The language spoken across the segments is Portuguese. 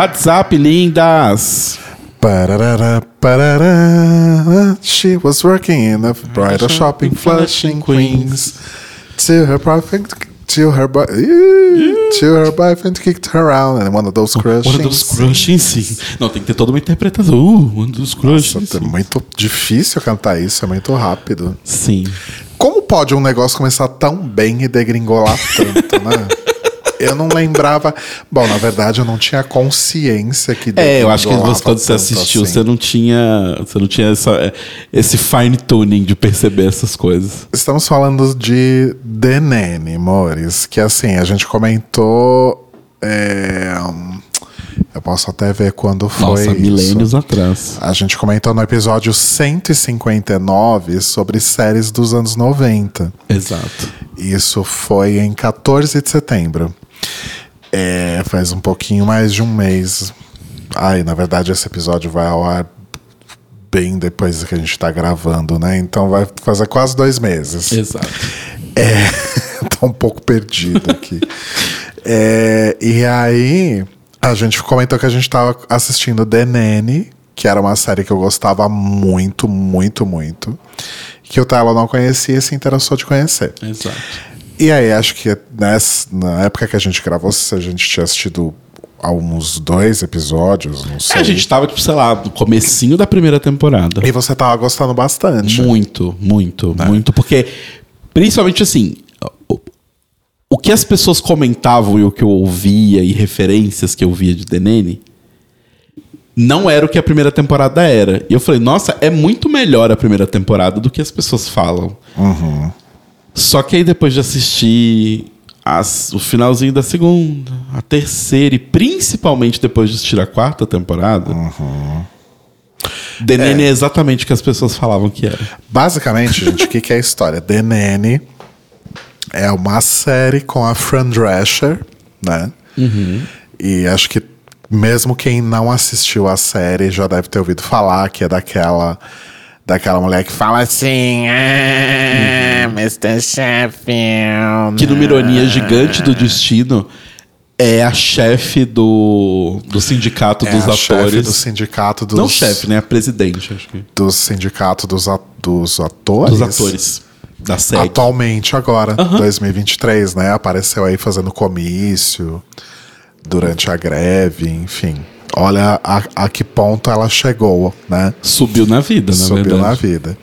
WhatsApp, lindas! Pararara, parará. She was working in a bridal shop in Flushing, Queens. Till her boyfriend, till her boy, till her boyfriend kicked her out and one of those crushing. One dos crushing, sim. Não, tem que ter toda uma interpretação. Uh, one dos crushing, Nossa, é muito difícil cantar isso, é muito rápido. Sim. Como pode um negócio começar tão bem e degringolar tanto, né? Eu não lembrava. Bom, na verdade, eu não tinha consciência que. É, eu acho que você, quando você assistiu, assim. você não tinha, você não tinha essa, esse fine tuning de perceber essas coisas. Estamos falando de The Nanny, Mores, que assim, a gente comentou. é, eu posso até ver quando foi. Nossa, milênios atrás. A gente comentou no episódio 159 sobre séries dos anos 90. Exato. Isso foi em 14 de setembro. É, faz um pouquinho mais de um mês. Ai, na verdade, esse episódio vai ao ar bem depois que a gente tá gravando, né? Então vai fazer quase dois meses. Exato. É, tô um pouco perdido aqui. É, e aí, a gente comentou que a gente tava assistindo The Nanny, que era uma série que eu gostava muito, muito, muito. Que o Tyler não conhecia e se interessou de conhecer. Exato. E aí, acho que nessa, na época que a gente gravou, se a gente tinha assistido alguns dois episódios, não sei. É, a gente tava, tipo, sei lá, no comecinho da primeira temporada. E você tava gostando bastante. Muito, muito, muito. Porque, principalmente assim, o, o que as pessoas comentavam e o que eu ouvia e referências que eu via de Nanny não era o que a primeira temporada era. E eu falei, nossa, é muito melhor a primeira temporada do que as pessoas falam. Só que aí depois de assistir as- o finalzinho da segunda, a terceira e principalmente depois de assistir a quarta temporada, The Nanny é exatamente o que as pessoas falavam que era. Basicamente, gente, o que, que é a história? Nanny é uma série com a Fran Drescher, né? E acho que mesmo quem não assistiu a série já deve ter ouvido falar que é daquela daquela mulher que fala assim, ah, Mr. Sheffield. Que numa ironia gigante do destino é a chefe do, do sindicato é dos a chefe atores. do sindicato dos Não chefe, né? A presidente, acho que. do sindicato dos, a- dos atores. Dos atores da série. Atualmente, agora, 2023, né? Apareceu aí fazendo comício durante a greve, enfim. Olha a, a que ponto ela chegou, né? Subiu na vida, na Subiu verdade. na vida.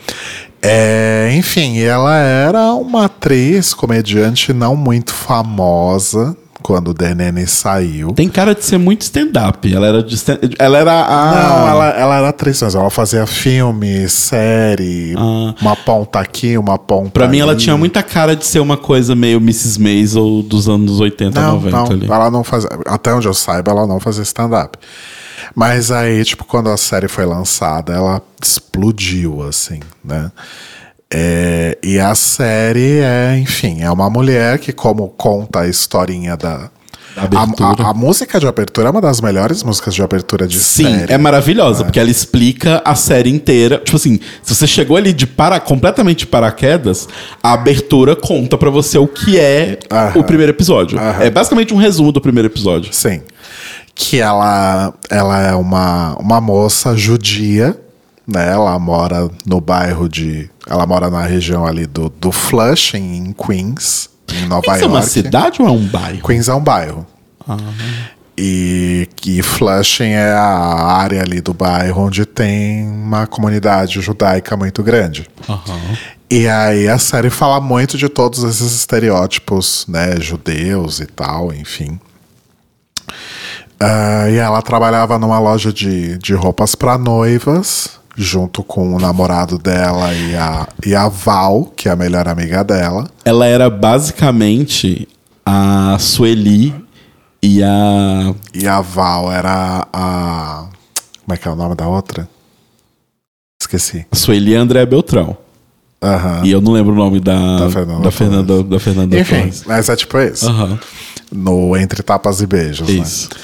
É, enfim, ela era uma atriz, comediante não muito famosa quando The Nanny saiu. Tem cara de ser muito stand-up. Ela era de stand Ela era a. Não, ela, ela era atriz, mas ela fazia filme, série, uma ponta aqui, uma ponta Pra mim, ela tinha muita cara de ser uma coisa meio Mrs. Maisel dos anos 80, Não, 90 não, ali. ela não fazia. Até onde eu saiba, ela não fazia stand-up. Mas aí, tipo, quando a série foi lançada, ela explodiu, assim, né? É, e a série é, enfim, é uma mulher que, como conta a historinha da. A, a- a música de abertura é uma das melhores músicas de abertura de Sim, série. é maravilhosa, porque ela explica a série inteira. Tipo assim, se você chegou ali de para, completamente de paraquedas, a abertura conta pra você o que é Aham. o primeiro episódio. É basicamente um resumo do primeiro episódio. Sim. Que ela, ela é uma, uma moça judia, né? Ela mora no bairro de. Ela mora na região ali do, do Flushing, em Queens, em Nova Isso é York. uma cidade ou é um bairro? Queens é um bairro. E, e Flushing é a área ali do bairro onde tem uma comunidade judaica muito grande. E aí a série fala muito de todos esses estereótipos, né, judeus e tal, enfim. Ah, e ela trabalhava numa loja de, de roupas para noivas, junto com o namorado dela e a, e a Val, que é a melhor amiga dela. Ela era basicamente a Sueli e a. E a Val era a. Como é que é o nome da outra? Esqueci. A Sueli e a André Beltrão. Aham. E eu não lembro o nome da. Da Fernanda Da Fernanda, da Fernanda Enfim, mas é tipo isso. Aham. No Entre Tapas e Beijos, Isso. né?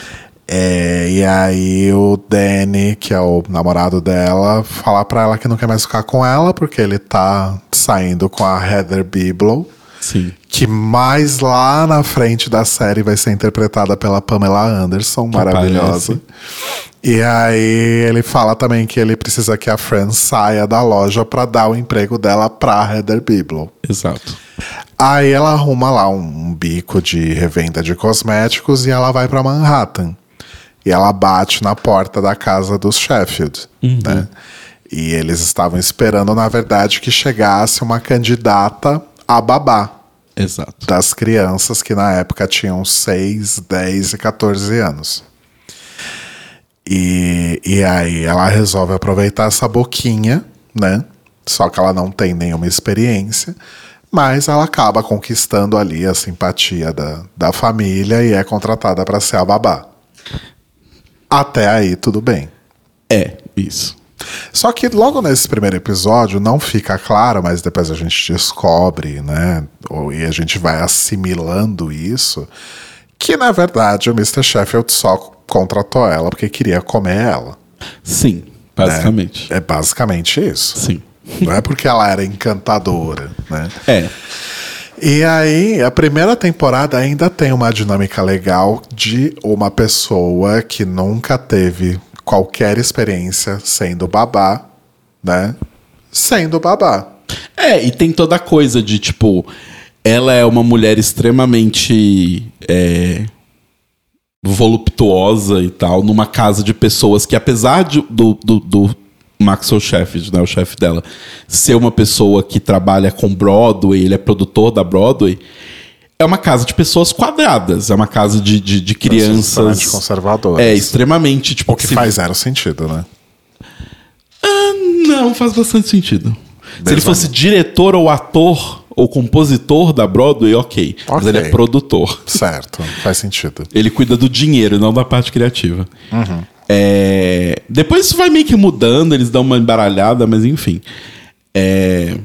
É, e aí o Danny, que é o namorado dela, fala pra ela que não quer mais ficar com ela, porque ele tá saindo com a Heather Biblow. Sim. Que mais lá na frente da série vai ser interpretada pela Pamela Anderson, maravilhosa. E aí ele fala também que ele precisa que a Fran saia da loja para dar o emprego dela pra Heather Biblow. Exato. Aí ela arruma lá um bico de revenda de cosméticos e ela vai para Manhattan. E ela bate na porta da casa dos Sheffield, uhum. né? E eles estavam esperando, na verdade, que chegasse uma candidata a babá. Exato. Das crianças que na época tinham 6, 10 e 14 anos. E, e aí ela resolve aproveitar essa boquinha, né? Só que ela não tem nenhuma experiência, mas ela acaba conquistando ali a simpatia da, da família e é contratada para ser a babá. Até aí, tudo bem. É, isso. Só que logo nesse primeiro episódio não fica claro, mas depois a gente descobre, né? E a gente vai assimilando isso, que na verdade o Mr. Sheffield só contratou ela porque queria comer ela. Sim, basicamente. É, é basicamente isso. Sim. Não é porque ela era encantadora, né? É. E aí, a primeira temporada ainda tem uma dinâmica legal de uma pessoa que nunca teve qualquer experiência sendo babá, né? Sendo babá. É, e tem toda a coisa de tipo, ela é uma mulher extremamente é, voluptuosa e tal, numa casa de pessoas que, apesar de, do, do, do Maxwell Sheffield, né, o chefe dela, ser uma pessoa que trabalha com Broadway, ele é produtor da Broadway, é uma casa de pessoas quadradas, é uma casa de, de, de crianças. conservadoras. É, extremamente. Tipo, o que se... faz zero sentido, né? Ah, não, faz bastante sentido. Se ele fosse diretor ou ator ou compositor da Broadway, ok. okay. Mas ele é produtor. Certo, faz sentido. ele cuida do dinheiro, não da parte criativa. Uhum. É... Depois isso vai meio que mudando, eles dão uma embaralhada, mas enfim. É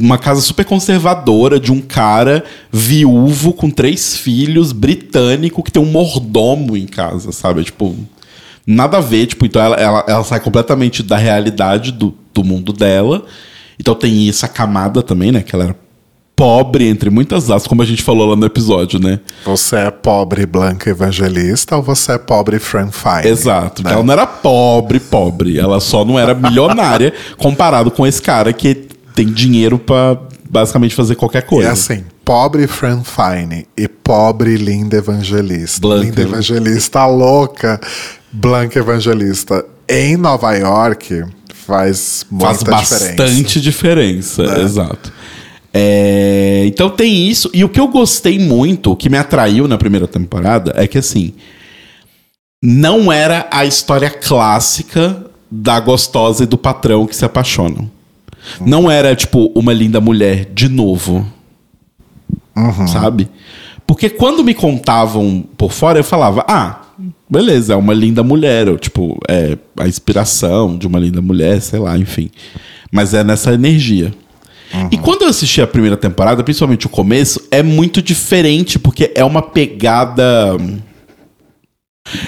uma casa super conservadora de um cara viúvo com três filhos, britânico, que tem um mordomo em casa, sabe? Tipo, nada a ver. Tipo, então ela, ela, ela sai completamente da realidade do, do mundo dela. Então tem essa camada também, né? Que ela era pobre, entre muitas aspas, como a gente falou lá no episódio, né? Você é pobre Blanca Evangelista ou você é pobre Frank Fine? Exato. Né? Ela não era pobre, pobre. Ela só não era milionária comparado com esse cara que tem dinheiro para basicamente fazer qualquer coisa. E assim, pobre Fran Fine e pobre Linda Evangelista. Blanca. Linda Evangelista louca, Blanca Evangelista. Em Nova York faz muita faz bastante diferença, diferença é. exato. É, então tem isso. E o que eu gostei muito, o que me atraiu na primeira temporada, é que assim. Não era a história clássica da gostosa e do patrão que se apaixonam. Não era, tipo, uma linda mulher de novo. Uhum. Sabe? Porque quando me contavam por fora, eu falava, ah, beleza, é uma linda mulher. Ou, tipo, é a inspiração de uma linda mulher, sei lá, enfim. Mas é nessa energia. Uhum. E quando eu assisti a primeira temporada, principalmente o começo, é muito diferente, porque é uma pegada.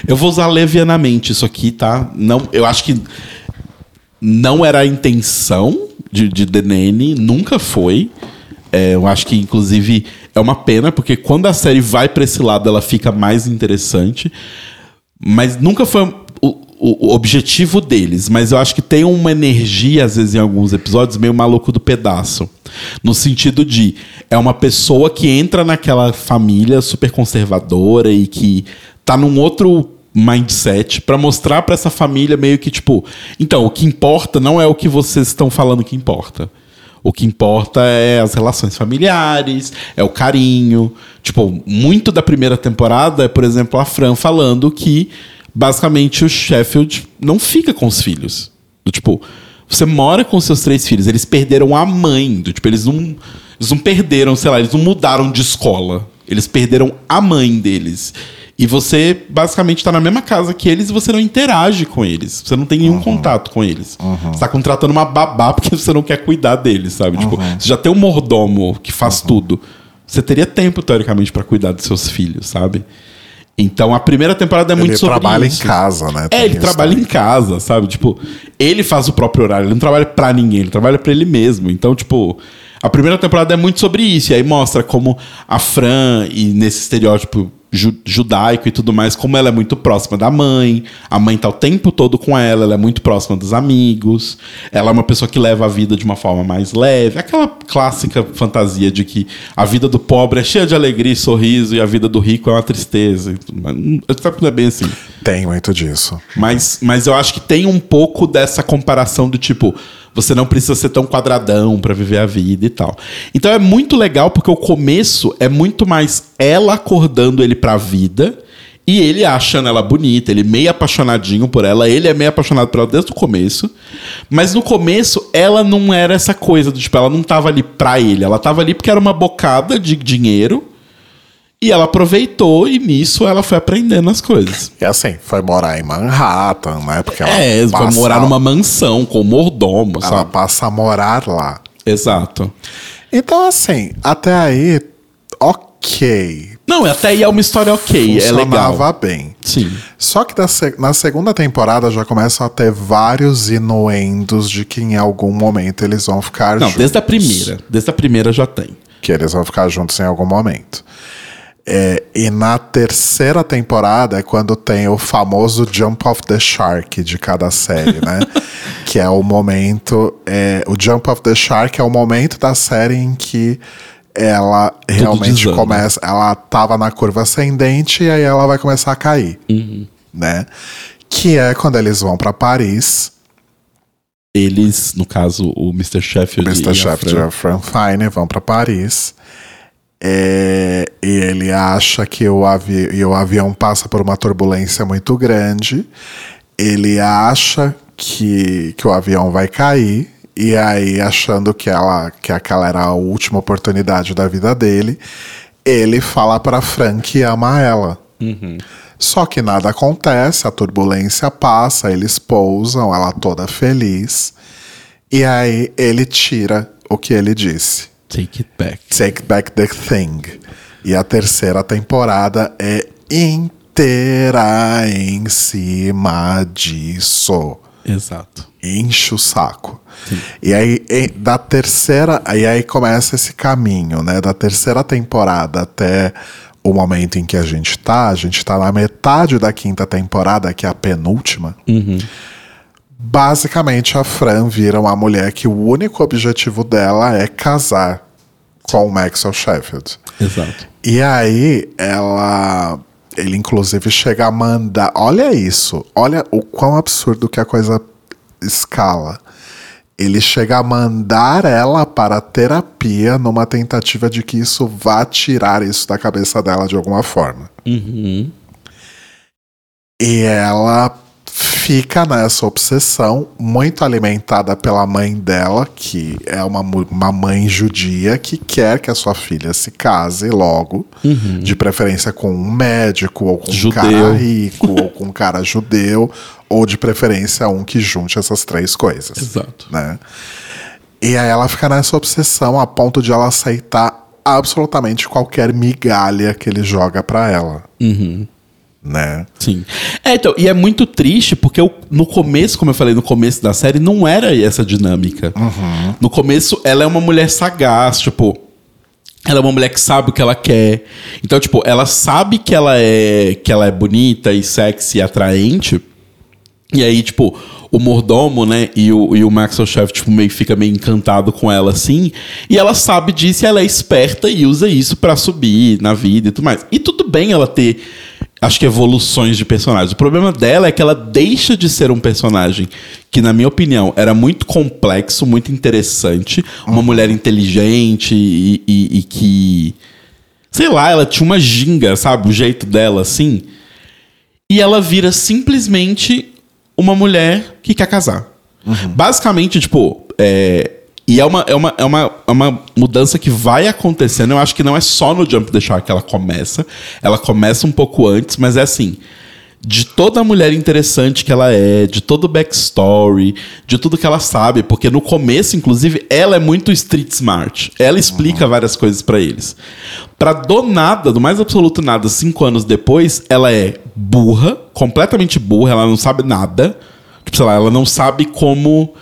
Eu vou usar levianamente isso aqui, tá? Não, eu acho que não era a intenção, de, de DNN, nunca foi. É, eu acho que, inclusive, é uma pena, porque quando a série vai para esse lado, ela fica mais interessante. Mas nunca foi o, objetivo deles. Mas eu acho que tem uma energia, às vezes, em alguns episódios, meio maluco do pedaço. No sentido de, é uma pessoa que entra naquela família super conservadora e que tá num outro mindset para mostrar para essa família meio que tipo, então, o que importa não é o que vocês estão falando que importa. O que importa é as relações familiares, é o carinho. Tipo, muito da primeira temporada é, por exemplo, a Fran falando que basicamente o Sheffield não fica com os filhos. Do, tipo, você mora com seus três filhos, eles perderam a mãe. Do, tipo, eles não, eles não perderam, sei lá, eles não mudaram de escola. Eles perderam a mãe deles. E você basicamente está na mesma casa que eles e você não interage com eles. Você não tem nenhum uhum. contato com eles. Uhum. Você está contratando uma babá porque você não quer cuidar deles, sabe? Uhum. Tipo, você já tem um mordomo que faz tudo. Você teria tempo, teoricamente, para cuidar dos seus filhos, sabe? Então a primeira temporada é muito sobre isso. Ele trabalha em casa, né? É, ele trabalha também. em casa, sabe? Tipo, ele faz o próprio horário, ele não trabalha para ninguém, ele trabalha para ele mesmo. Então, tipo, A primeira temporada é muito sobre isso, e aí mostra como a Fran, e nesse estereótipo ju judaico e tudo mais, como ela é muito próxima da mãe, a mãe tá o tempo todo com ela, ela é muito próxima dos amigos, ela é uma pessoa que leva a vida de uma forma mais leve, aquela clássica fantasia de que a vida do pobre é cheia de alegria e sorriso e a vida do rico é uma tristeza. Sabe que não é bem assim. Tem muito disso. Mas, mas eu acho que tem um pouco dessa comparação do tipo, você não precisa ser tão quadradão para viver a vida e tal. Então é muito legal porque o começo é muito mais ela acordando ele pra vida e ele achando ela bonita, ele meio apaixonadinho por ela, ele é meio apaixonado por ela desde o começo. Mas no começo ela não era essa coisa do tipo, ela não tava ali pra ele, ela tava ali porque era uma bocada de dinheiro e ela aproveitou e nisso ela foi aprendendo as coisas. E assim, foi morar em Manhattan, né? Porque ela é, passa... foi morar numa mansão com mordomo, ela sabe? passa a morar lá. Exato. Então, assim, até aí, ok. Não, até aí é uma história ok, é legal. Funcionava bem. Sim. Só que na segunda temporada já começam a ter vários inuendos de que em algum momento eles vão ficar Não, juntos. Não, desde a primeira. Desde a primeira já tem. Que eles vão ficar juntos em algum momento. É, e na terceira temporada é quando tem o famoso Jump of the Shark de cada série, né? que é o momento. É, o Jump of the Shark é o momento da série em que ela Tudo realmente desanda. começa. Ela tava na curva ascendente e aí ela vai começar a cair. Uhum. Né? Que é quando eles vão para Paris. Eles, no caso, o Mr. Sheffield o Mr. Sheffield e a Fran Fine vão para Paris. É, e ele acha que o, avi e o avião passa por uma turbulência muito grande. Ele acha que, que o avião vai cair. E aí, achando que, ela, que aquela era a última oportunidade da vida dele, ele fala para Frank que ama ela. Uhum. Só que nada acontece, a turbulência passa, eles pousam, ela toda feliz. E aí ele tira o que ele disse. Take It Back. Take Back the Thing. E a terceira temporada é inteira em cima disso. Exato. Enche o saco. Sim. E aí, da terceira, e aí começa esse caminho, né? Da terceira temporada até o momento em que a gente tá, a gente tá na metade da quinta temporada, que é a penúltima. Uhum. Basicamente, a Fran vira uma mulher que o único objetivo dela é casar com o Maxwell Sheffield. Exato. E aí, ela. Ele, inclusive, chega a mandar. Olha isso. Olha o quão absurdo que a coisa escala. Ele chega a mandar ela para terapia numa tentativa de que isso vá tirar isso da cabeça dela de alguma forma. Uhum. E ela fica nessa obsessão, muito alimentada pela mãe dela, que é uma, uma mãe judia que quer que a sua filha se case logo, uhum. de preferência com um médico, ou com judeu. um cara rico, ou com um cara judeu, ou de preferência um que junte essas três coisas. Exato. Né? E aí ela fica nessa obsessão a ponto de ela aceitar absolutamente qualquer migalha que ele joga para ela. Uhum né? Sim. É, então, e é muito triste porque eu, no começo, como eu falei no começo da série, não era essa dinâmica. Uhum. No começo, ela é uma mulher sagaz, tipo. Ela é uma mulher que sabe o que ela quer. Então, tipo, ela sabe que ela é que ela é bonita e sexy e atraente. E aí, tipo, o mordomo, né, e o, e o Maxwell Chef, tipo, meio, fica meio encantado com ela, assim. E ela sabe disso e ela é esperta e usa isso para subir na vida e tudo mais. E tudo bem ela ter acho que evoluções de personagens. O problema dela é que ela deixa de ser um personagem que, na minha opinião, era muito complexo, muito interessante, uma uhum. mulher inteligente e, e, e, que. Sei lá, ela tinha uma ginga, sabe? O jeito dela assim. E ela vira simplesmente uma mulher que quer casar. Uhum. Basicamente, tipo, é, e é uma, é, uma, é, uma, é uma mudança que vai acontecendo. Eu acho que não é só no Jump the Shark que ela começa. Ela começa um pouco antes, mas é assim. De toda a mulher interessante que ela é, de todo o backstory, de tudo que ela sabe, porque no começo, inclusive, ela é muito street smart. Ela explica uhum. várias coisas para eles. Pra do nada, do mais absoluto nada, cinco anos depois, ela é burra, completamente burra, ela não sabe nada. Tipo, sei lá, ela não sabe como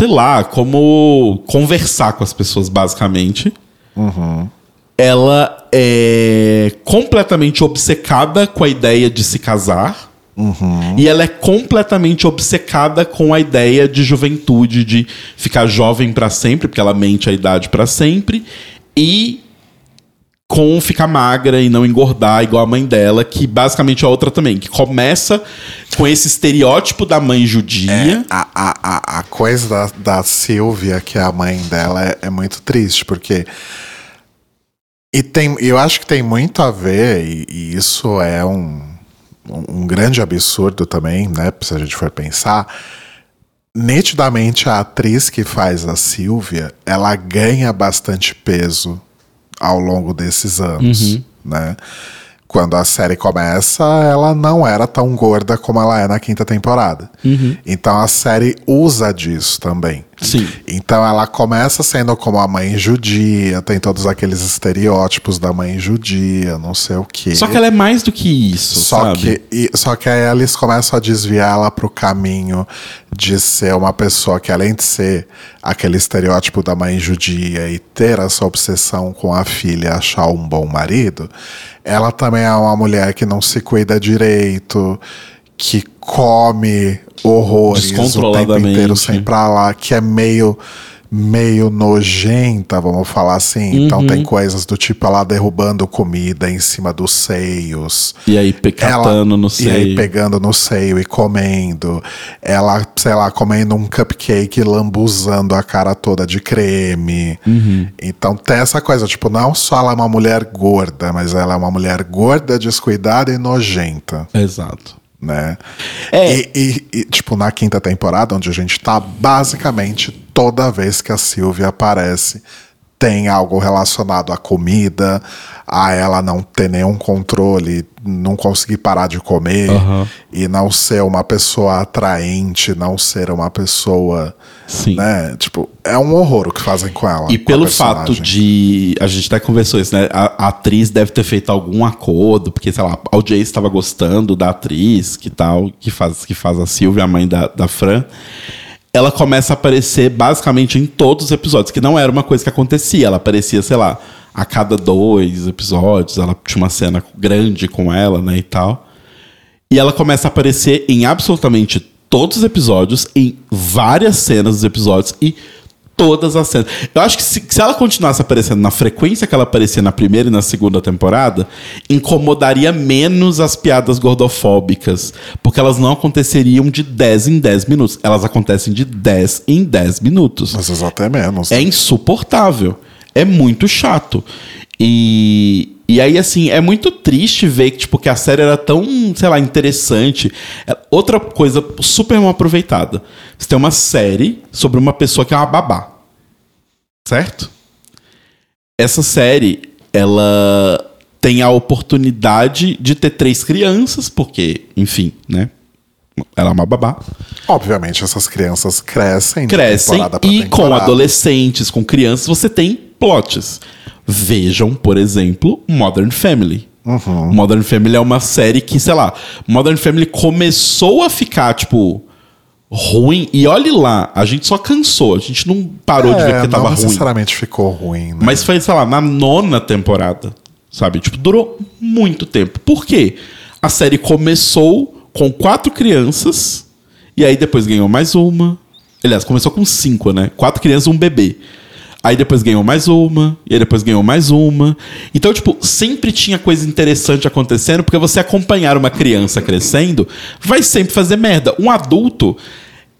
sei lá, como conversar com as pessoas, basicamente. Uhum. Ela é completamente obcecada com a ideia de se casar. Uhum. E ela é completamente obcecada com a ideia de juventude, de ficar jovem para sempre, porque ela mente a idade para sempre. E com ficar magra e não engordar igual a mãe dela, que basicamente é outra também, que começa com esse estereótipo da mãe judia. É, a, a, a coisa da, da Silvia, que é a mãe dela, é, é muito triste, porque. E tem, eu acho que tem muito a ver, e, e isso é um, um, grande absurdo também, né? Se a gente for pensar. Nitidamente, a atriz que faz a Silvia, ela ganha bastante peso ao longo desses anos, Uhum. né? Quando a série começa, ela não era tão gorda como ela é na quinta temporada. Então a série usa disso também. Sim. Então ela começa sendo como a mãe judia, tem todos aqueles estereótipos da mãe judia, não sei o quê. Só que ela é mais do que isso, Só sabe? que, e- só que aí eles começam a desviar ela pro caminho de ser uma pessoa que, além de ser aquele estereótipo da mãe judia e ter essa obsessão com a filha achar um bom marido, ela também é uma mulher que não se cuida direito, que come horrores o tempo inteiro sem pra lá, que é meio meio nojenta, vamos falar assim. Então tem coisas do tipo ela derrubando comida em cima dos seios. E aí pecatando no E aí seio. pegando no seio e comendo. Ela, sei lá, comendo um cupcake lambuzando a cara toda de creme. Uhum. Então tem essa coisa, tipo, não só ela é uma mulher gorda, mas ela é uma mulher gorda, descuidada e nojenta, Exato. Né? É. E, e- e, tipo, na quinta temporada, onde a gente tá, basicamente toda vez que a Sylvia aparece, tem algo relacionado à comida, a ela não ter nenhum controle, não conseguir parar de comer, Aham. e não ser uma pessoa atraente, não ser uma pessoa. Sim. Né? Tipo, é um horror o que fazem com ela. E com pelo fato de. A gente até conversou isso, né? A, a atriz deve ter feito algum acordo, porque, sei lá, a audiência estava gostando da atriz, que tal, que faz, que faz a Silvia, a mãe da, da Fran. Ela começa a aparecer basicamente em todos os episódios, que não era uma coisa que acontecia. Ela aparecia, sei lá, a cada dois episódios. Ela tinha uma cena grande com ela, né? E tal. E ela começa a aparecer em absolutamente todos os episódios, em várias cenas dos episódios e todas as cenas. Eu acho que se, se ela continuasse aparecendo na frequência que ela aparecia na primeira e na segunda temporada, incomodaria menos as piadas gordofóbicas, porque elas não aconteceriam de 10 em 10 minutos, elas acontecem de 10 em 10 minutos. Às vezes até menos. É insuportável. É muito chato. E, e aí, assim, é muito triste ver que, tipo, que a série era tão, sei lá, interessante. É- Outra coisa super mal aproveitada. Você tem uma série sobre uma pessoa que é uma babá. Certo? Essa série, ela tem a oportunidade de ter três crianças, porque, enfim, né? Ela é uma babá Obviamente, essas crianças crescem. de crescem temporada pra e com temporada. adolescentes, com crianças, você tem plots. Vejam, por exemplo, Modern Family. Uhum. Modern Family é uma série que, sei lá, Modern Family começou a ficar, tipo, ruim. E olhe lá, a gente só cansou, a gente não parou de ver É, porque não tava ruim. necessariamente ficou ruim, né? Mas foi, sei lá, na nona temporada. Sabe? Tipo, durou muito tempo. Por quê? A série começou com quatro crianças. E aí depois ganhou mais uma. Aliás, começou com cinco, né? Quatro crianças e um bebê. Aí depois ganhou mais uma. E aí depois ganhou mais uma. Então, tipo, sempre tinha coisa interessante acontecendo. Porque você acompanhar uma criança crescendo vai sempre fazer merda. Um adulto.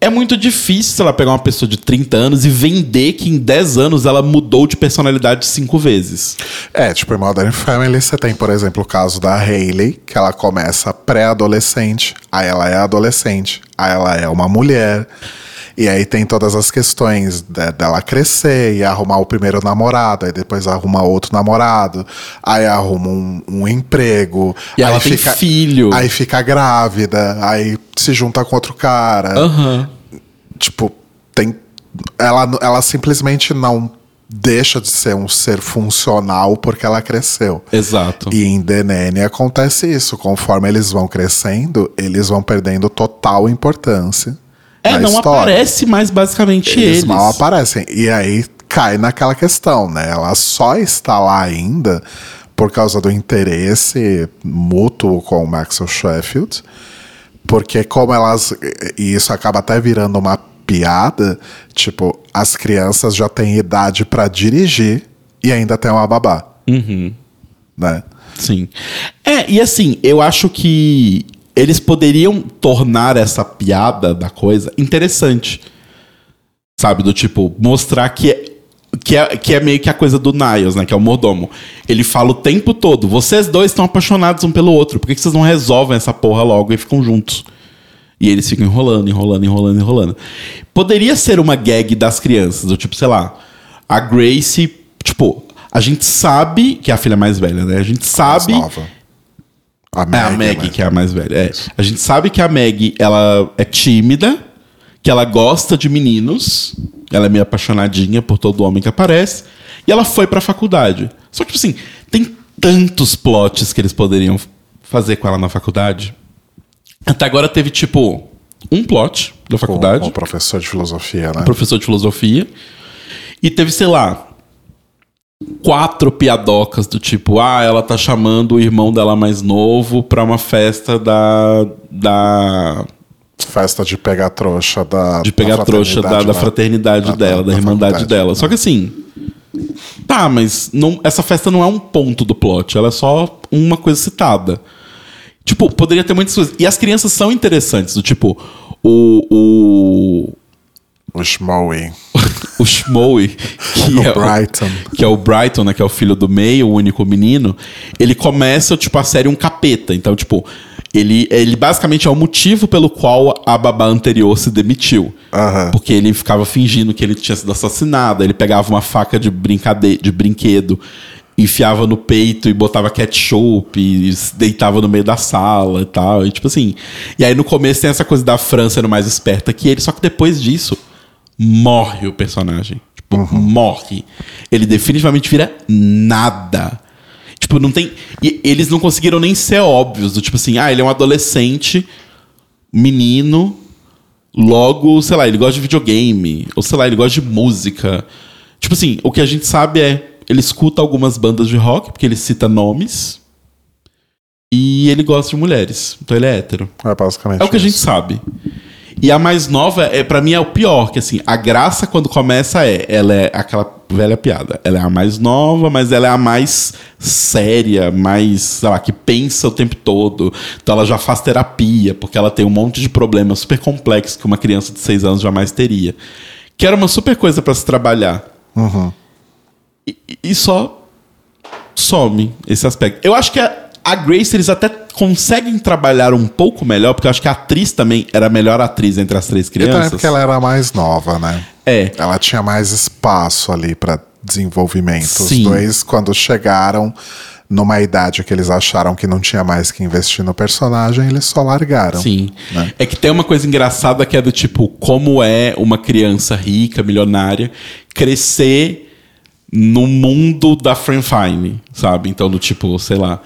É muito difícil, sei lá, pegar uma pessoa de 30 anos e vender que em 10 anos ela mudou de personalidade cinco vezes. É, tipo, em Modern Family você tem, por exemplo, o caso da Hayley, que ela começa pré-adolescente, aí ela é adolescente, aí ela é uma mulher. E aí tem todas as questões de- dela crescer e arrumar o primeiro namorado, aí depois arruma outro namorado, aí arruma um, um emprego. E ela aí tem filho. Aí fica grávida, aí se junta com outro cara. Aham. Tipo, tem. Ela, ela simplesmente não deixa de ser um ser funcional porque ela cresceu. Exato. E em Nanny acontece isso. Conforme eles vão crescendo, eles vão perdendo total importância. É, não história. aparece mais basicamente eles. Eles mal aparecem. E aí cai naquela questão, né? Ela só está lá ainda por causa do interesse mútuo com o Maxwell Sheffield. Porque como elas. E isso acaba até virando uma piada, tipo, as crianças já têm idade para dirigir e ainda tem uma babá. Uhum. Né? Sim. É, e assim, eu acho que eles poderiam tornar essa piada da coisa interessante. Sabe? Do tipo, mostrar que é, que é, que é meio que a coisa do Niles, né? Que é o mordomo. Ele fala o tempo todo: vocês dois estão apaixonados um pelo outro. Por que, que vocês não resolvem essa porra logo e ficam juntos? E eles ficam enrolando, enrolando, enrolando, enrolando. Poderia ser uma gag das crianças, do tipo, sei lá, a Grace, tipo, a gente sabe que é a filha mais velha, né? A gente sabe. A Maggie, é a Maggie é que é a mais velha. É. A gente sabe que a Maggie ela é tímida, que ela gosta de meninos, ela é meio apaixonadinha por todo homem que aparece, e ela foi pra faculdade. Só que, tipo assim, tem tantos plots que eles poderiam fazer com ela na faculdade. Até agora teve, tipo, um plot da faculdade. O, o professor de filosofia, né? professor de filosofia. E teve, sei lá, quatro piadocas do tipo, ah, ela tá chamando o irmão dela mais novo pra uma festa da. da. Festa de pegar trouxa da. De pegar trouxa da, da fraternidade da, dela, da, da irmandade dela. Só que assim. Tá, mas não, essa festa não é um ponto do plot, ela é só uma coisa citada. Tipo, poderia ter muitas coisas. E as crianças são interessantes, do tipo, o. O, o Schmoey. o Schmoey, que, o é Brighton. O, que é o Brighton, né? Que é o filho do meio, o único menino. Ele começa, tipo, a série um capeta. Então, tipo, ele, ele basicamente é o motivo pelo qual a babá anterior se demitiu. Uhum. Porque ele ficava fingindo que ele tinha sido assassinado. Ele pegava uma faca de, brincade de brinquedo enfiava no peito e botava ketchup e deitava no meio da sala e tal. E tipo assim. E aí no começo tem essa coisa da Fran sendo mais esperta que ele, só que depois disso morre o personagem. Tipo, uhum. morre. Ele definitivamente vira nada. Tipo, não tem. E eles não conseguiram nem ser óbvios. Do tipo assim, ah, ele é um adolescente, menino, logo, sei lá, ele gosta de videogame. Ou sei lá, ele gosta de música. Tipo assim, o que a gente sabe é ele escuta algumas bandas de rock, porque ele cita nomes. E ele gosta de mulheres. Então ele é hétero. É basicamente. É o que isso. a gente sabe. E a mais nova, é para mim, é o pior, que assim, a graça quando começa é, ela é aquela velha piada. Ela é a mais nova, mas ela é a mais séria, mais, sei lá, que pensa o tempo todo. Então ela já faz terapia, porque ela tem um monte de problemas super complexos que uma criança de 6 anos jamais teria. Que era uma super coisa para se trabalhar. Uhum e, só some esse aspecto. Eu acho que a, a, Grace eles até conseguem trabalhar um pouco melhor, porque eu acho que a atriz também era a melhor atriz entre as três crianças. E também porque ela era mais nova, né? É. Ela tinha mais espaço ali para desenvolvimento. Sim. Os dois, quando chegaram numa idade que eles acharam que não tinha mais que investir no personagem, eles só largaram. Sim. Né? É que tem uma coisa engraçada que é do tipo, como é uma criança rica, milionária, crescer no mundo da Fran Fine, sabe? Então, do tipo, sei lá.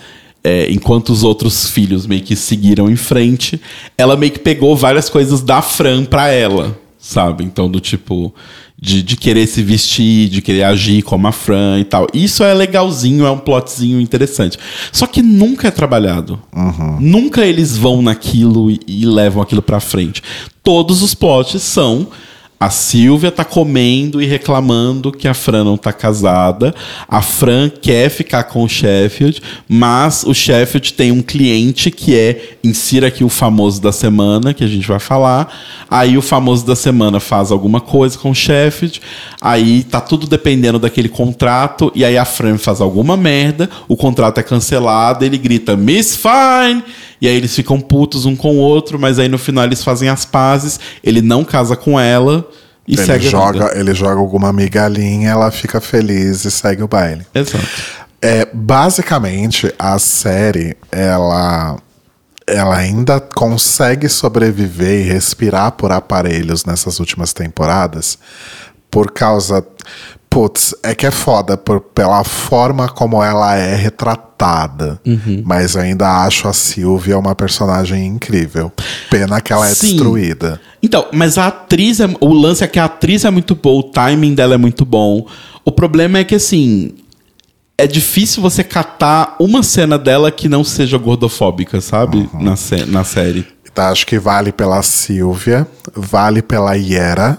É, enquanto os outros filhos meio que seguiram em frente, ela meio que pegou várias coisas da Fran pra ela, sabe? Então, do tipo, de, de querer se vestir, de querer agir como a Fran e tal. Isso é legalzinho, é um plotzinho interessante. Só que nunca é trabalhado. Uhum. Nunca eles vão naquilo e, e levam aquilo pra frente. Todos os plots são a Silvia tá comendo e reclamando que a Fran não tá casada. A Fran quer ficar com o Sheffield, mas o Sheffield tem um cliente que é insira aqui o famoso da semana, que a gente vai falar. Aí o famoso da semana faz alguma coisa com o Sheffield. Aí tá tudo dependendo daquele contrato. E aí a Fran faz alguma merda, o contrato é cancelado, ele grita Miss Fine! E aí eles ficam putos um com o outro, mas aí no final eles fazem as pazes, ele não casa com ela e ele segue joga, Ele joga alguma migalhinha, ela fica feliz e segue o baile. Exato. É, basicamente, a série, ela ela ainda consegue sobreviver e respirar por aparelhos nessas últimas temporadas por causa Putz, é que é foda por, pela forma como ela é retratada. Uhum. Mas ainda acho a Sylvia uma personagem incrível. Pena que ela é Sim. destruída. Então, mas a atriz, é, o lance é que a atriz é muito boa, o timing dela é muito bom. O problema é que, assim, é difícil você catar uma cena dela que não seja gordofóbica, sabe? Uhum. Na, na série. Tá, acho que vale pela Silvia, vale pela Yera,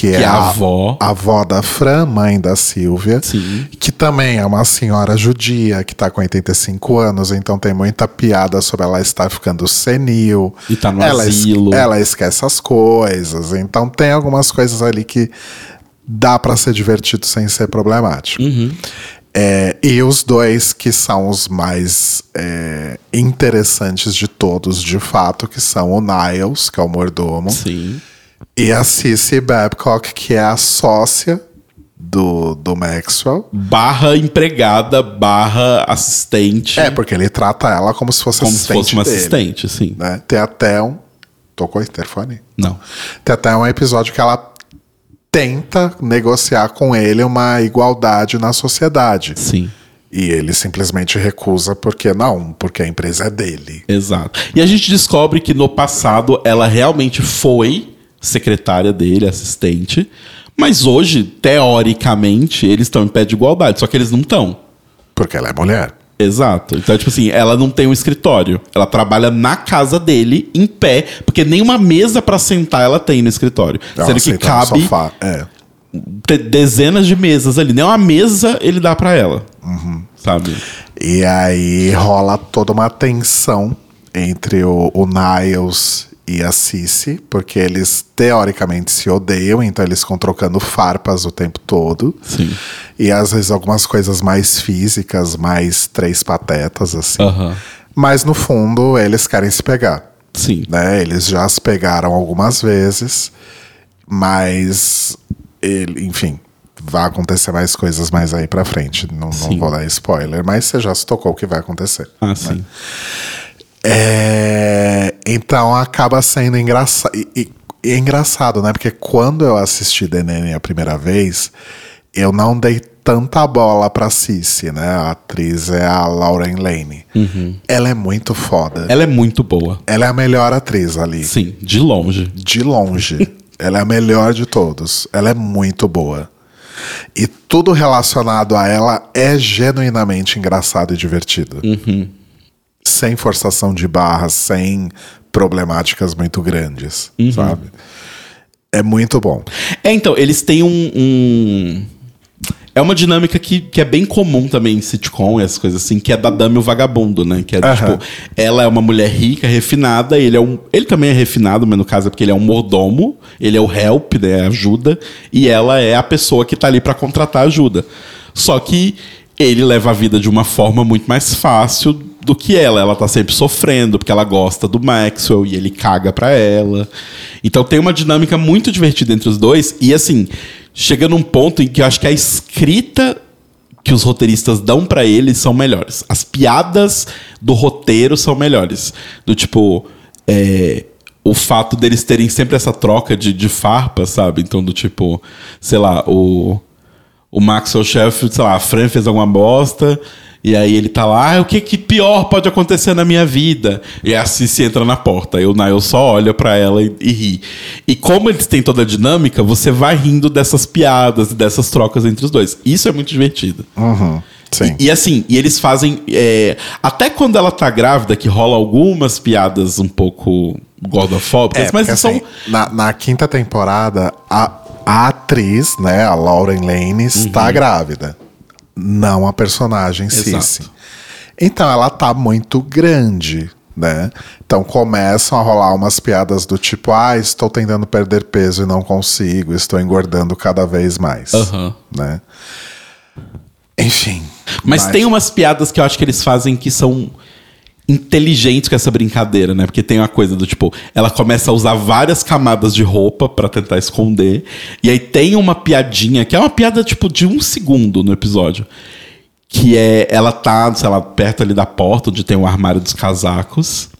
que, que é, é a avó. A avó da Fran, mãe da Silvia. Sim. Que também é uma senhora judia, que tá com 85 anos, então tem muita piada sobre ela estar ficando senil. E tá no ela asilo. Es ela esquece as coisas. Então tem algumas coisas ali que dá para ser divertido sem ser problemático. Uhum. É, e os dois que são os mais é, interessantes de todos, de fato, que são o Niles, que é o mordomo. Sim. E a Cici Babcock, que é a sócia do, do Maxwell. Barra empregada, barra assistente. É, porque ele trata ela como se fosse como assistente. Como se fosse uma dele, assistente, sim. Né? Tem até um. Tocou o interfone? Não. Tem até um episódio que ela tenta negociar com ele uma igualdade na sociedade. Sim. E ele simplesmente recusa porque não, porque a empresa é dele. Exato. E a gente descobre que no passado ela realmente foi secretária dele, assistente. Mas hoje, teoricamente, eles estão em pé de igualdade, só que eles não estão. Porque ela é mulher. Exato. Então, tipo assim, ela não tem um escritório. Ela trabalha na casa dele, em pé, porque nem uma mesa para sentar ela tem no escritório. Ela Sendo que cabe é. dezenas de mesas ali. Nem uma mesa ele dá para ela. Uhum. Sabe? E aí rola toda uma tensão entre o, o Niles e a Cici, porque eles teoricamente se odeiam, então eles ficam trocando farpas o tempo todo. Sim. E às vezes algumas coisas mais físicas, mais três patetas, assim. Uhum. Mas no fundo eles querem se pegar. Sim. Né? Eles já se pegaram algumas vezes, mas ele, enfim, vai acontecer mais coisas mais aí pra frente. Não, não vou dar spoiler, mas você já se tocou o que vai acontecer. Ah, né? sim. É, então acaba sendo engraçado. E, e, é engraçado, né? Porque quando eu assisti Nanny a primeira vez, eu não dei tanta bola pra Cici, né? A atriz é a Lauren Lane. Uhum. Ela é muito foda. Ela é muito boa. Ela é a melhor atriz ali. Sim, de longe. De longe. Ela é a melhor de todos. Ela é muito boa. E tudo relacionado a ela é genuinamente engraçado e divertido. Uhum sem forçação de barras, sem problemáticas muito grandes, uhum. sabe? É muito bom. É, então, eles têm um. um... É uma dinâmica que, que é bem comum também em sitcom e essas coisas assim, que é da dama e o vagabundo, né? Que é uhum. tipo, ela é uma mulher rica, refinada, ele é um. Ele também é refinado, mas no caso é porque ele é um mordomo, ele é o help, né? Ajuda, e ela é a pessoa que tá ali para contratar ajuda. Só que ele leva a vida de uma forma muito mais fácil do que ela. Ela tá sempre sofrendo porque ela gosta do Maxwell e ele caga pra ela. Então tem uma dinâmica muito divertida entre os dois. E assim, chega num ponto em que eu acho que a escrita que os roteiristas dão para eles são melhores. As piadas do roteiro são melhores. Do tipo. É, o fato deles terem sempre essa troca de, de farpa, sabe? Então, do tipo, sei lá, o, o Maxwell Sheffield, sei lá, a Fran fez alguma bosta, e aí ele tá lá, ah, o que, que pior pode acontecer na minha vida? E a Cici entra na porta. E o Niall só olha para ela e, e, ri. E como eles têm toda a dinâmica, você vai rindo dessas piadas, dessas trocas entre os dois. Isso é muito divertido. Uhum. Sim. E, e, assim, e eles fazem. É, até quando ela tá grávida, que rola algumas piadas um pouco gordofóbicas, é, mas são. Assim, na, na, quinta temporada, a, a atriz, né, a Lauren Lane, está uhum. grávida não a personagem Cici. Então ela tá muito grande, né? Então começam a rolar umas piadas do tipo: ah, estou tentando perder peso e não consigo, estou engordando cada vez mais, uhum. né? Enfim. Mas, mas, tem umas piadas que eu acho que eles fazem que são inteligentes com essa brincadeira, né? Porque tem uma coisa do tipo, ela começa a usar várias camadas de roupa para tentar esconder. E aí tem uma piadinha, que é uma piada tipo de um segundo no episódio. Que é, ela tá, sei lá, perto ali da porta, onde tem o armário dos casacos.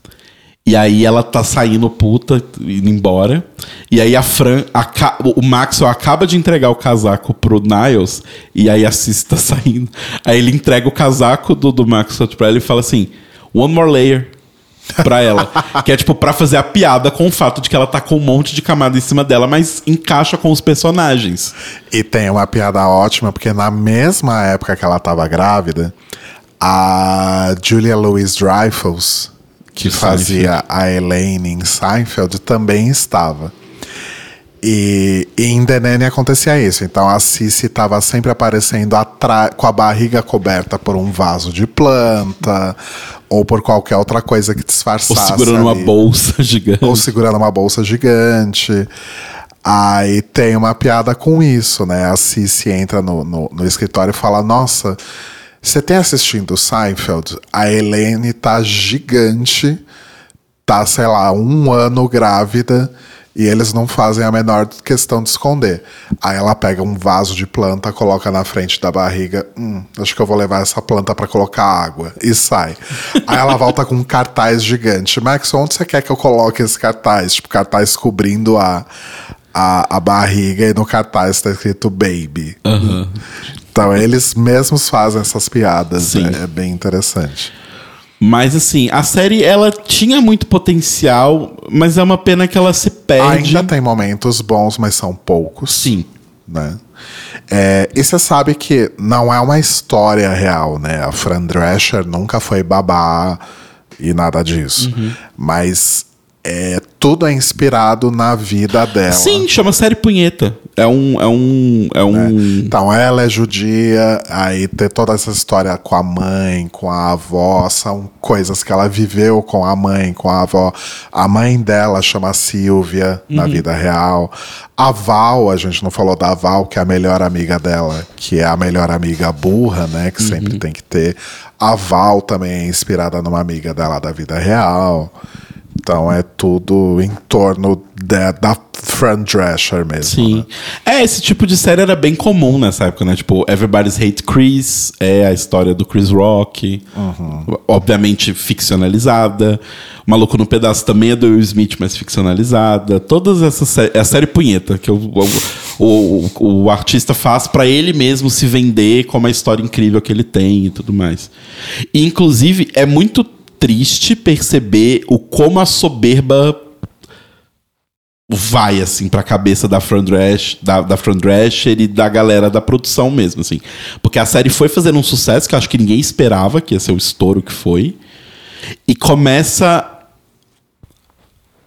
E aí ela tá saindo puta, indo embora. E aí a Fran, a, o Maxwell acaba de entregar o casaco pro Niles. E aí a Cis tá saindo. Aí ele entrega o casaco do, do Maxwell pra ela e fala assim: One more layer. pra ela. que é, tipo, pra fazer a piada com o fato de que ela tá com um monte de camada em cima dela, mas encaixa com os personagens. E tem uma piada ótima, porque na mesma época que ela tava grávida, a Julia Louis-Dreyfus, que De fazia a Elaine em Seinfeld, também estava. E, e em Nanny acontecia isso. Então a Cici estava sempre aparecendo com a barriga coberta por um vaso de planta ou por qualquer outra coisa que Ou disfarçasse. segurando uma ali. bolsa gigante. Ou segurando uma bolsa gigante. Aí tem uma piada com isso, né? A Cici entra no, no, no escritório e fala: Nossa, você tem assistindo Seinfeld? A Helene tá gigante, tá, sei lá, um ano grávida. E eles não fazem a menor questão de esconder. Aí ela pega um vaso de planta, coloca na frente da barriga. Hum, acho que eu vou levar essa planta para colocar água. E sai. Aí ela volta com um cartaz gigante. Max, onde você quer que eu coloque esse cartaz? Tipo, cartaz cobrindo a, a, a barriga e no cartaz está escrito baby. Então eles mesmos fazem essas piadas. É, é bem interessante. Mas assim, a série ela tinha muito potencial, mas é uma pena que ela se perde. Ainda tem momentos bons, mas são poucos. Sim. né? É, e você sabe que não é uma história real, né? A Fran Drescher nunca foi babá e nada disso. Uhum. Mas é, tudo é inspirado na vida dela. Sim, chama série punheta. É um. É um. É um. Então ela é judia, aí ter toda essa história com a mãe, com a avó, são coisas que ela viveu com a mãe, com a avó. A mãe dela chama Silvia na vida real. A Val, a gente não falou da Val, que é a melhor amiga dela, que é a melhor amiga burra, né? Que sempre tem que ter. A Val também é inspirada numa amiga dela da vida real. Então é tudo em torno da, da Fran Drescher mesmo. Sim. né? É, esse tipo de série era bem comum nessa época, né? Tipo, Everybody's Hate Chris, é a história do Chris Rock. Obviamente ficcionalizada. Maluco no Pedaço também é do Will Smith, mas ficcionalizada. Todas essas séries. É a série punheta, que o, o, o, o artista faz pra ele mesmo se vender como a história incrível que ele tem e tudo mais. E, inclusive, é muito triste perceber o como a soberba vai, assim, pra cabeça da Fran, Drescher, da, da Fran Drescher e da galera da produção mesmo, assim. Porque a série foi fazendo um sucesso que eu acho que ninguém esperava que ia ser o estouro que foi. E começa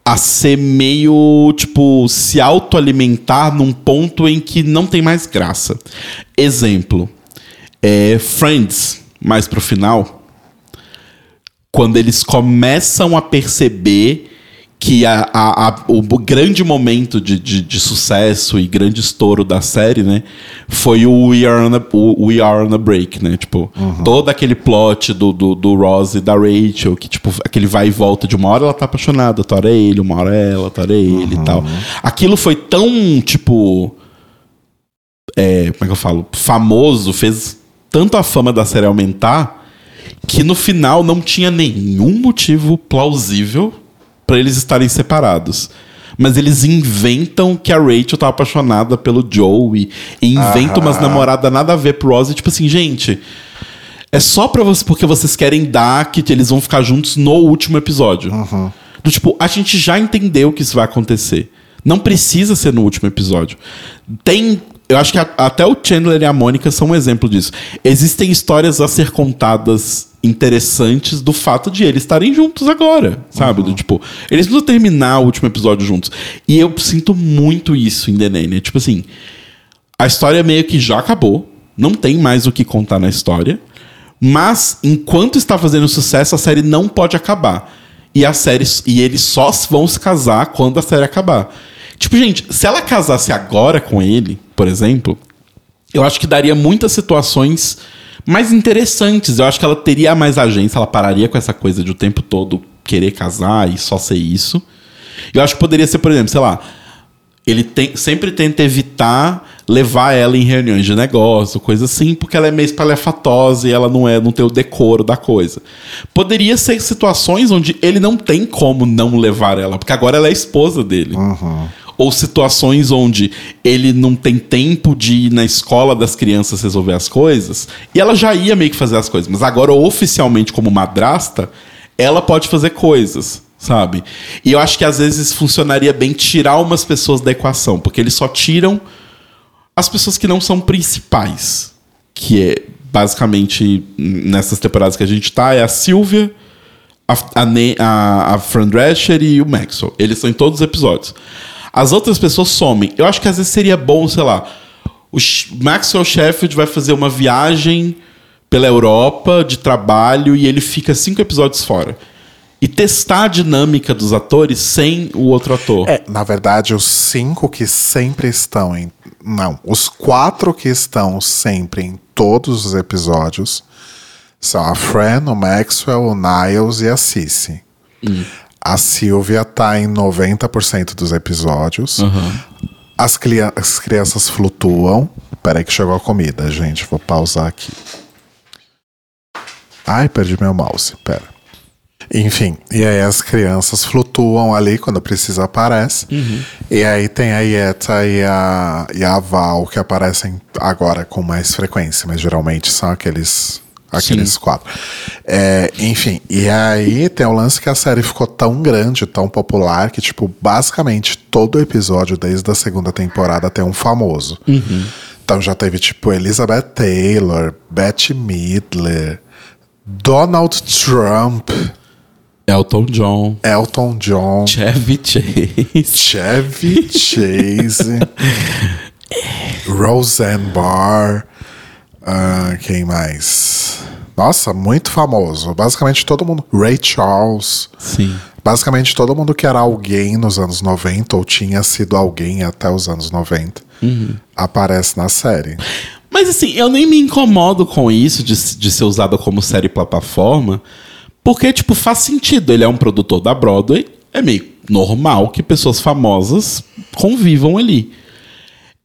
a ser meio, tipo, se autoalimentar num ponto em que não tem mais graça. Exemplo. É, Friends, mais pro final, quando eles começam a perceber que a, a- a- o grande momento de, de- de sucesso e grande estouro da série, né, foi o We Are on a, We Are on a Break, né, tipo, todo aquele plot do, do, do Ross e da Rachel, que, tipo, aquele vai e volta de uma hora ela tá apaixonada, outra hora é ele, uma hora é ela, outra hora é ele e tal. Aquilo foi tão, tipo, é, como é que eu falo, famoso, fez tanto a fama da série aumentar, que no final não tinha nenhum motivo plausível pra eles estarem separados. Mas eles inventam que a Rachel tá apaixonada pelo Joey e inventam umas namoradas nada a ver pro Ross. E tipo assim, gente, é só pra você, porque vocês querem dar que eles vão ficar juntos no último episódio. Do tipo, a gente já entendeu que isso vai acontecer. Não precisa ser no último episódio. Tem. Eu acho que a- até o Chandler e a Mônica são um exemplo disso. Existem histórias a ser contadas interessantes do fato de eles estarem juntos agora, sabe? Do tipo, eles precisam terminar o último episódio juntos. E eu sinto muito isso em The Nanny. Tipo assim, a história meio que já acabou, não tem mais o que contar na história, mas enquanto está fazendo sucesso, a série não pode acabar. E a série e eles só vão se casar quando a série acabar. Tipo, gente, se ela casasse agora com ele, por exemplo, eu acho que daria muitas situações mais interessantes. Eu acho que ela teria mais agência, ela pararia com essa coisa de o tempo todo querer casar e só ser isso. Eu acho que poderia ser, por exemplo, sei lá, ele tem- sempre tenta evitar levar ela em reuniões de negócio, coisa assim, porque ela é meio espalhafatosa e ela não é, não tem o decoro da coisa. Poderia ser situações onde ele não tem como não levar ela, porque agora ela é esposa dele. Ou situações onde ele não tem tempo de ir na escola das crianças resolver as coisas, e ela já ia meio que fazer as coisas, mas agora oficialmente como madrasta, ela pode fazer coisas, sabe? E eu acho que às vezes funcionaria bem tirar umas pessoas da equação, porque eles só tiram as pessoas que não são principais, que é basicamente nessas temporadas que a gente tá, é a Silvia, a, a, a Fran Drescher e o Maxwell. Eles são em todos os episódios. As outras pessoas somem. Eu acho que às vezes seria bom, sei lá, o Maxwell Sheffield vai fazer uma viagem pela Europa de trabalho e ele fica cinco episódios fora e testar a dinâmica dos atores sem o outro ator. É, na verdade, os cinco que sempre estão em. Não, os quatro que estão sempre em todos os episódios são a Fran, o Maxwell, o Niles e a Cici. Hum. A Sylvia tá em 90% dos episódios. Uhum. As, as crianças flutuam. Peraí que chegou a comida, gente. Vou pausar aqui. Ai, perdi meu mouse. Pera. Enfim, e aí as crianças flutuam ali quando precisa aparece. Uhum. E aí tem a Yeta e a, e a Val que aparecem agora com mais frequência, mas geralmente são aqueles aqueles Sim. quatro. É, enfim, e aí tem o lance que a série ficou tão grande, tão popular, que, tipo, basicamente todo episódio, desde a segunda temporada, tem um famoso. Uhum. Então já teve, tipo, Elizabeth Taylor, Bette Midler, Donald Trump. Elton John. Elton John. Chevy Chase. Chevy Chase. Roseanne Barr. Uh, quem mais? Nossa, muito famoso. Basicamente todo mundo. Ray Charles. Sim. Basicamente todo mundo que era alguém nos anos 90 ou tinha sido alguém até os anos 90 uhum. aparece na série. Mas assim, eu nem me incomodo com isso de, de ser usado como série plataforma. Porque, tipo, faz sentido. Ele é um produtor da Broadway. É meio normal que pessoas famosas convivam ali.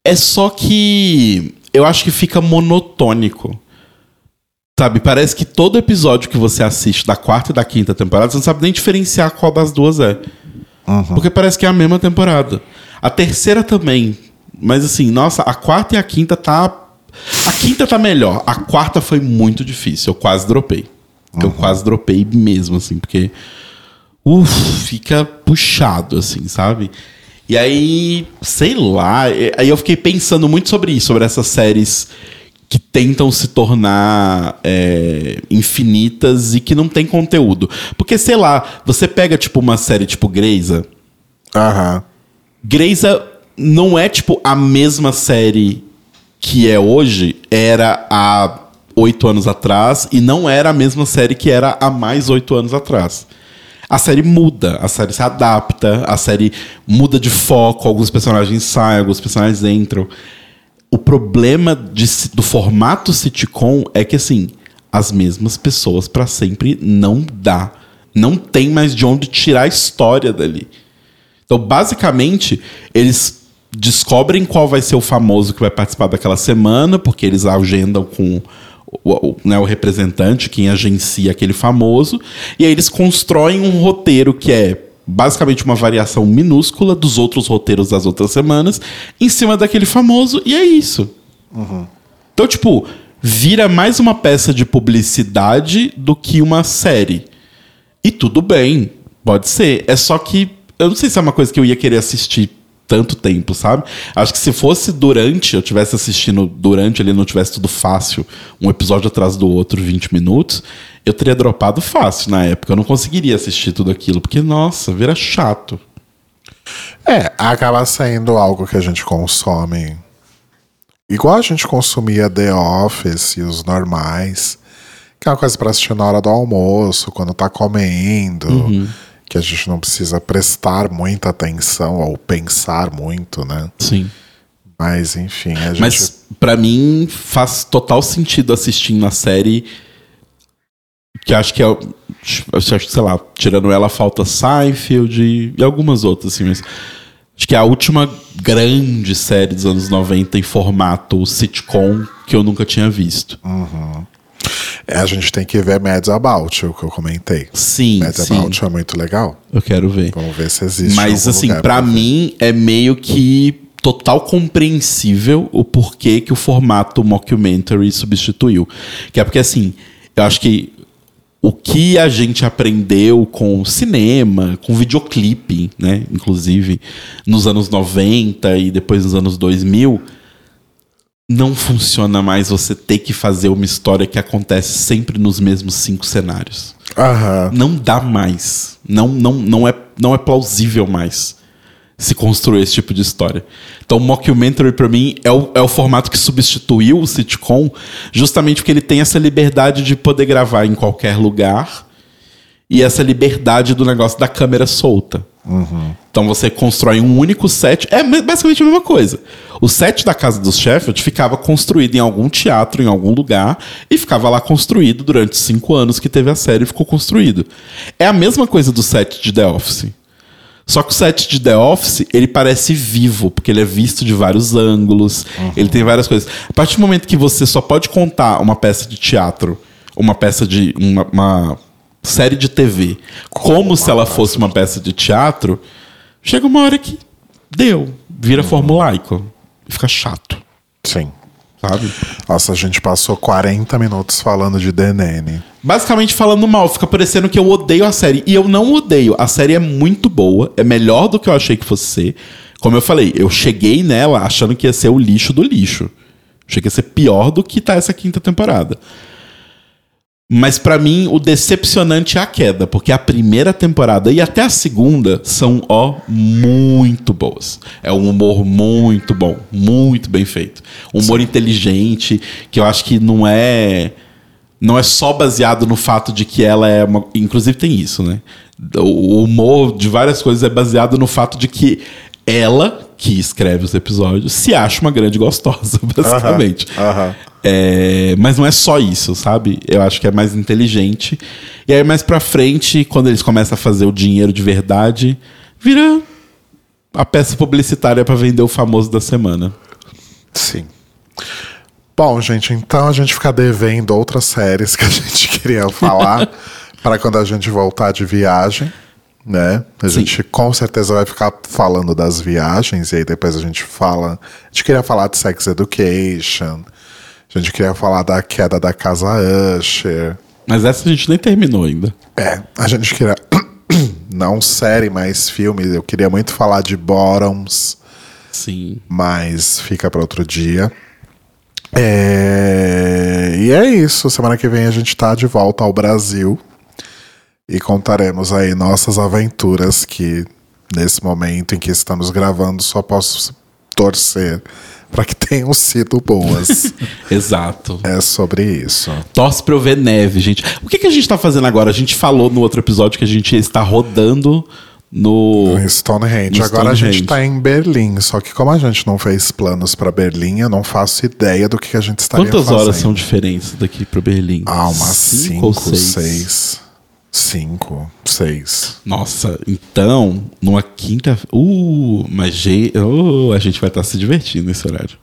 É só que eu acho que fica monotônico. Sabe? Parece que todo episódio que você assiste da quarta e da quinta temporada, você não sabe nem diferenciar qual das duas é. Uhum. Porque parece que é a mesma temporada. A terceira também. Mas assim, nossa, a quarta e a quinta tá. A quinta tá melhor. A quarta foi muito difícil. Eu quase dropei. Uhum. Eu quase dropei mesmo, assim, porque. Uf, fica puxado, assim, sabe? E aí, sei lá, aí eu fiquei pensando muito sobre isso, sobre essas séries que tentam se tornar é, infinitas e que não tem conteúdo. Porque, sei lá, você pega, tipo, uma série tipo Greisa. Aham. Greisa não é, tipo, a mesma série que é hoje, era há oito anos atrás e não era a mesma série que era há mais oito anos atrás. A série muda, a série se adapta, a série muda de foco, alguns personagens saem, alguns personagens entram. O problema de, do formato sitcom é que, assim, as mesmas pessoas para sempre não dá. Não tem mais de onde tirar a história dali. Então, basicamente, eles descobrem qual vai ser o famoso que vai participar daquela semana, porque eles agendam com o, né, o representante, quem agencia aquele famoso, e aí eles constroem um roteiro que é basicamente uma variação minúscula dos outros roteiros das outras semanas em cima daquele famoso, e é isso. Uhum. Então, tipo, vira mais uma peça de publicidade do que uma série. E tudo bem, pode ser. É só que eu não sei se é uma coisa que eu ia querer assistir tanto tempo, sabe? Acho que se fosse durante, eu tivesse assistindo durante ele não tivesse tudo fácil, um episódio atrás do outro, 20 minutos, eu teria dropado fácil na época. Eu não conseguiria assistir tudo aquilo, porque, nossa, vira chato. É, acaba saindo algo que a gente consome. Igual a gente consumia The Office e os normais. Que é uma coisa pra assistir na hora do almoço, quando tá comendo. Uhum que a gente não precisa prestar muita atenção ou pensar muito, né? Sim. Mas, enfim, a gente... Mas, pra mim, faz total sentido assistindo a série que acho que é... Sei lá, tirando ela, falta Seinfeld e, e algumas outras, assim, mas... Acho que é a última grande série dos anos 90 em formato sitcom que eu nunca tinha visto. Uhum. É, a gente tem que ver Mads About, o que eu comentei. Sim, Mads sim. About é muito legal. Eu quero ver. Vamos ver se existe. Mas, assim, para mim é meio que total compreensível o porquê que o formato mockumentary substituiu. Que é porque, assim, eu acho que o que a gente aprendeu com cinema, com videoclipe, né? Inclusive, nos anos 90 e depois nos anos 2000, não funciona mais você ter que fazer uma história que acontece sempre nos mesmos cinco cenários. Aham. Não dá mais. Não, não, não, é, não é plausível mais se construir esse tipo de história. Então, o mockumentary, para mim, é o, é o formato que substituiu o sitcom, justamente porque ele tem essa liberdade de poder gravar em qualquer lugar e essa liberdade do negócio da câmera solta. Então, você constrói um único set. É basicamente a mesma coisa. O set da casa dos Sheffield ficava construído em algum teatro, em algum lugar, e ficava lá construído durante cinco anos que teve a série e ficou construído. É a mesma coisa do set de The Office. Só que o set de The Office, ele parece vivo, porque ele é visto de vários ângulos, ele tem várias coisas. A partir do momento que você só pode contar uma peça de teatro, uma peça de. uma, uma série de TV, como, se ela fosse uma peça de teatro, chega uma hora que deu, vira formulaico. E fica chato, Sim. sabe? Nossa, a gente passou 40 minutos falando de DNN. Basicamente falando mal, fica parecendo que eu odeio a série. E eu não odeio. A série é muito boa, é melhor do que eu achei que fosse ser. Como eu falei, eu cheguei nela achando que ia ser o lixo do lixo. Achei que ia ser pior do que tá essa quinta temporada. Mas pra mim, o decepcionante é a queda, porque a primeira temporada e até a segunda são, ó, muito boas. É um humor muito bom, muito bem feito. Humor inteligente, que eu acho que não é não é só baseado no fato de que ela é uma. Inclusive tem isso, né? O humor de várias coisas é baseado no fato de que ela, que escreve os episódios, se acha uma grande gostosa, basicamente. aham. É, mas não é só isso, sabe? Eu acho que é mais inteligente. E aí, mais pra frente, quando eles começam a fazer o dinheiro de verdade, vira a peça publicitária pra vender o famoso da semana. Sim. Bom, gente, então a gente fica devendo outras séries que a gente queria falar para quando a gente voltar de viagem, né? A Sim. gente com certeza vai ficar falando das viagens e aí depois a gente fala. A gente queria falar de Sex Education, a gente queria falar da queda da casa Usher. Mas essa a gente nem terminou ainda. É, a gente queria. Não série, mas filme. Eu queria muito falar de Bottoms. Sim. mas fica para outro dia. É, E é isso. Semana que vem a gente tá de volta ao Brasil e contaremos aí nossas aventuras que nesse momento em que estamos gravando só posso torcer para que tenham sido boas. Exato. é sobre isso. Torce pra eu ver neve, gente. O que, que a gente tá fazendo agora? A gente falou no outro episódio que a gente está rodando no. Em Stonehenge. No Agora a gente Stonehenge. tá em Berlim, só que como a gente não fez planos para Berlim, eu não faço ideia do que, a gente estaria Quantas fazendo. horas são diferentes daqui pra Berlim? Ah, umas cinco, ou seis. Cinco, seis. Nossa, então, numa quinta. Uh, mas ge- uh, a gente vai estar se divertindo nesse horário.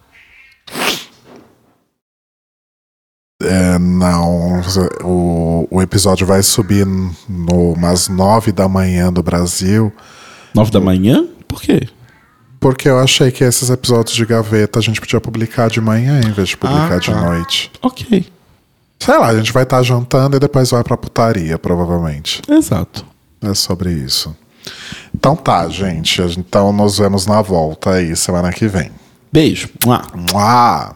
É, não, o, o episódio vai subir no, umas nove da manhã do Brasil, Nove da manhã? Por quê? porque eu achei que esses episódios de gaveta a gente podia publicar de manhã em vez de publicar Ah, de tá. noite. Ok. Sei lá, a gente vai estar jantando e depois vai pra putaria, provavelmente. Exato. É sobre isso. Então tá, gente. Então nos vemos na volta aí semana que vem. Beijo. Mua. Mua!